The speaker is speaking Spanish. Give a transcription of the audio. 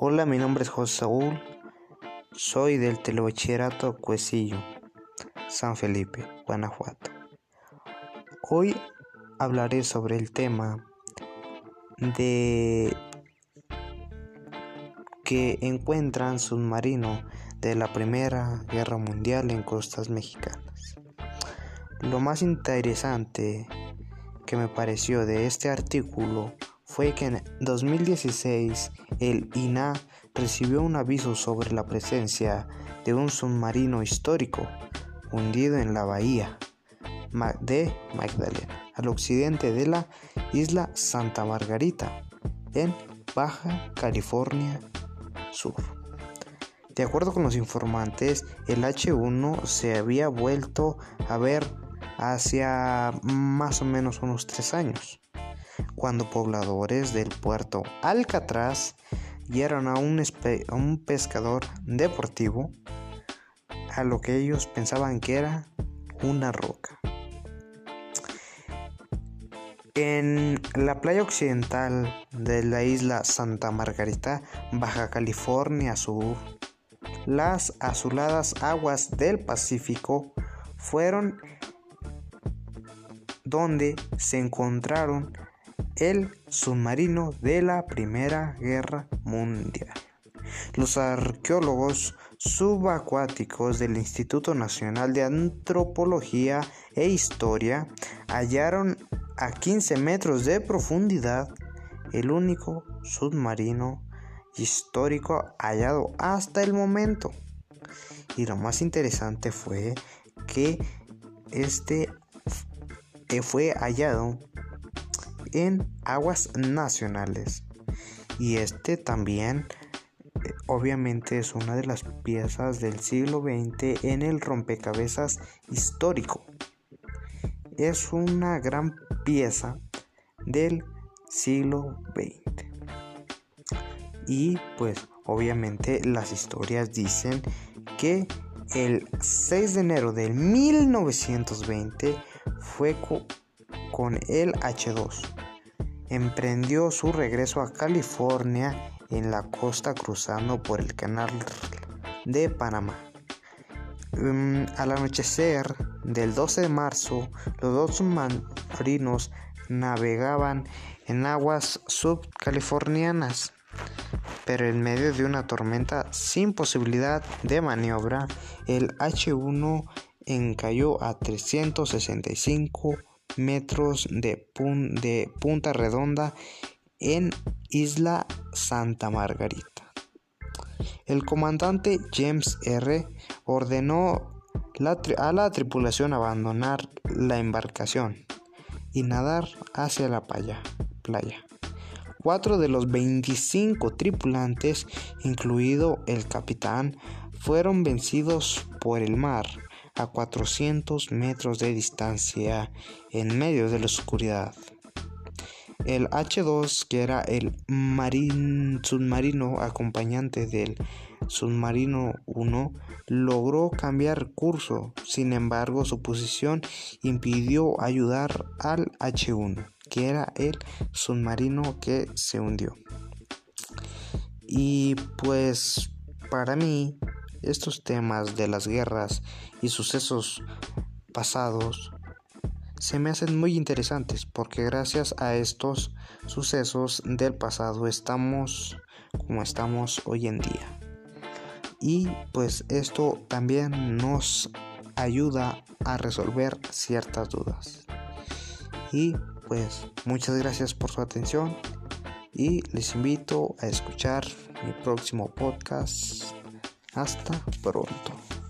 Hola, mi nombre es José Saúl, soy del Telebachillerato Cuecillo, San Felipe, Guanajuato. Hoy hablaré sobre el tema de que encuentran submarino de la Primera Guerra Mundial en costas mexicanas. Lo más interesante que me pareció de este artículo fue que en 2016 el INA recibió un aviso sobre la presencia de un submarino histórico hundido en la bahía de Magdalena, al occidente de la isla Santa Margarita, en Baja California Sur. De acuerdo con los informantes, el H1 se había vuelto a ver hacia más o menos unos tres años cuando pobladores del puerto Alcatraz guiaron a un, un pescador deportivo a lo que ellos pensaban que era una roca. En la playa occidental de la isla Santa Margarita, Baja California Sur, las azuladas aguas del Pacífico fueron donde se encontraron el submarino de la Primera Guerra Mundial. Los arqueólogos subacuáticos del Instituto Nacional de Antropología e Historia hallaron a 15 metros de profundidad el único submarino histórico hallado hasta el momento. Y lo más interesante fue que este fue hallado en aguas nacionales. Y este también eh, obviamente es una de las piezas del siglo XX en el rompecabezas histórico. Es una gran pieza del siglo XX. Y pues obviamente las historias dicen que el 6 de enero de 1920 fue con el H2 emprendió su regreso a California en la costa cruzando por el canal de Panamá. Mm, al anochecer del 12 de marzo, los dos submarinos navegaban en aguas subcalifornianas, pero en medio de una tormenta sin posibilidad de maniobra, el H1 encalló a 365 metros de, Punta Redonda en Isla Santa Margarita. El comandante James R. ordenó a la tripulación abandonar la embarcación y nadar hacia la playa. Cuatro de los 25 tripulantes, incluido el capitán, fueron vencidos por el mar a 400 metros de distancia en medio de la oscuridad. El H2, que era el submarino acompañante del submarino 1, logró cambiar curso. Sin embargo, su posición impidió ayudar al H1, que era el submarino que se hundió. Y pues para mí estos temas de las guerras y sucesos pasados se me hacen muy interesantes porque gracias a estos sucesos del pasado estamos como estamos hoy en día. Y pues esto también nos ayuda a resolver ciertas dudas. Y pues muchas gracias por su atención y les invito a escuchar mi próximo podcast hasta pronto.